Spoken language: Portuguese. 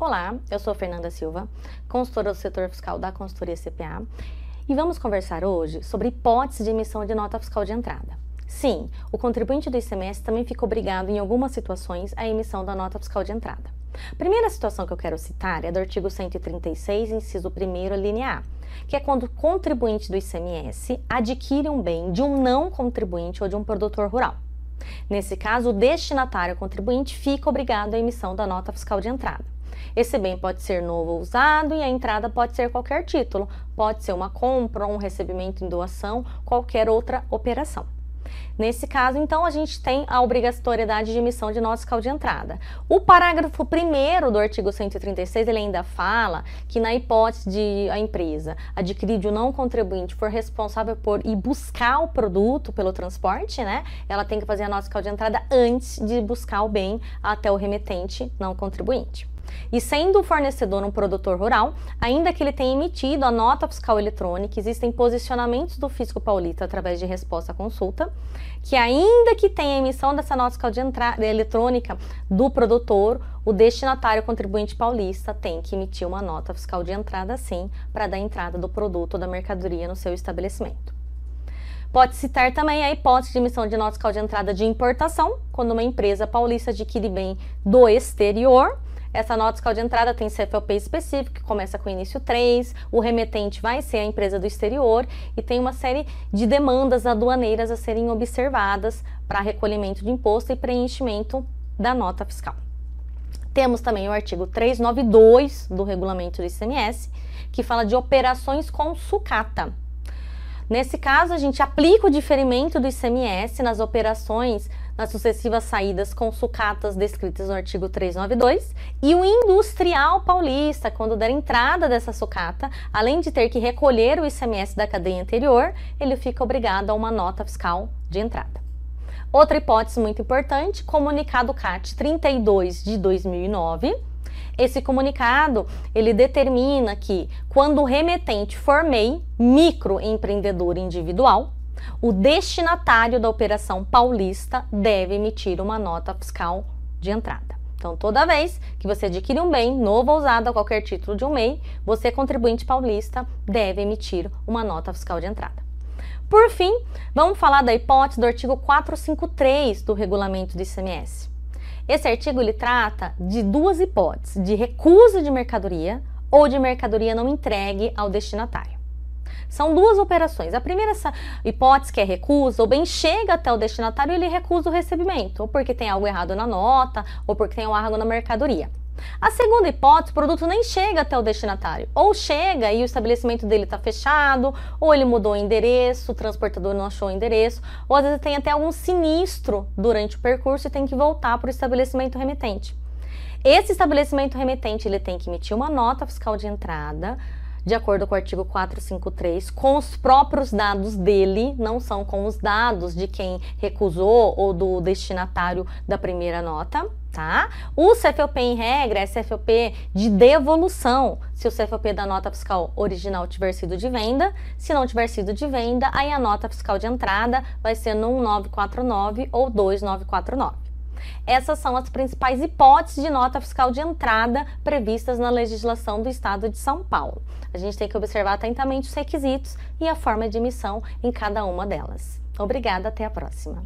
Olá, eu sou Fernanda Silva, consultora do setor fiscal da consultoria CPA, e vamos conversar hoje sobre hipótese de emissão de nota fiscal de entrada. Sim, o contribuinte do ICMS também fica obrigado, em algumas situações, à emissão da nota fiscal de entrada. A primeira situação que eu quero citar é do artigo 136, inciso 1, linha A, que é quando o contribuinte do ICMS adquire um bem de um não contribuinte ou de um produtor rural. Nesse caso, o destinatário contribuinte fica obrigado à emissão da nota fiscal de entrada. Esse bem pode ser novo ou usado e a entrada pode ser qualquer título, pode ser uma compra, um recebimento em doação, qualquer outra operação. Nesse caso, então, a gente tem a obrigatoriedade de emissão de nota fiscal de entrada. O parágrafo 1 do artigo 136, ele ainda fala que na hipótese de a empresa adquirir de um não contribuinte for responsável por ir buscar o produto pelo transporte, né? Ela tem que fazer a nota fiscal de entrada antes de buscar o bem até o remetente não contribuinte. E sendo o fornecedor um produtor rural, ainda que ele tenha emitido a nota fiscal eletrônica, existem posicionamentos do Fisco Paulista através de resposta à consulta, que ainda que tenha emissão dessa nota fiscal de entrada eletrônica do produtor, o destinatário contribuinte paulista tem que emitir uma nota fiscal de entrada sim, para dar entrada do produto ou da mercadoria no seu estabelecimento. Pode citar também a hipótese de emissão de nota fiscal de entrada de importação, quando uma empresa paulista adquire bem do exterior essa nota fiscal de entrada tem CFOP específico, que começa com início 3, o remetente vai ser a empresa do exterior e tem uma série de demandas aduaneiras a serem observadas para recolhimento de imposto e preenchimento da nota fiscal. Temos também o artigo 392 do regulamento do ICMS, que fala de operações com sucata. Nesse caso, a gente aplica o diferimento do ICMS nas operações nas sucessivas saídas com sucatas descritas no artigo 392, e o industrial paulista, quando der entrada dessa sucata, além de ter que recolher o ICMS da cadeia anterior, ele fica obrigado a uma nota fiscal de entrada. Outra hipótese muito importante, comunicado CAT 32 de 2009, esse comunicado, ele determina que quando o remetente for MEI, microempreendedor individual, o destinatário da operação paulista deve emitir uma nota fiscal de entrada. Então, toda vez que você adquire um bem novo ou usado a qualquer título de um MEI, você, contribuinte paulista, deve emitir uma nota fiscal de entrada. Por fim, vamos falar da hipótese do artigo 453 do regulamento do ICMS. Esse artigo ele trata de duas hipóteses: de recusa de mercadoria ou de mercadoria não entregue ao destinatário. São duas operações. A primeira hipótese que é recusa, o bem chega até o destinatário e ele recusa o recebimento, ou porque tem algo errado na nota, ou porque tem algo na mercadoria. A segunda hipótese, o produto nem chega até o destinatário, ou chega e o estabelecimento dele está fechado, ou ele mudou o endereço, o transportador não achou o endereço, ou às vezes tem até algum sinistro durante o percurso e tem que voltar para o estabelecimento remetente. Esse estabelecimento remetente ele tem que emitir uma nota fiscal de entrada de acordo com o artigo 453, com os próprios dados dele, não são com os dados de quem recusou ou do destinatário da primeira nota, tá? O CFOP em regra é CFOP de devolução, se o CFOP da nota fiscal original tiver sido de venda, se não tiver sido de venda, aí a nota fiscal de entrada vai ser no 1949 ou 2949. Essas são as principais hipóteses de nota fiscal de entrada previstas na legislação do Estado de São Paulo. A gente tem que observar atentamente os requisitos e a forma de emissão em cada uma delas. Obrigada, até a próxima.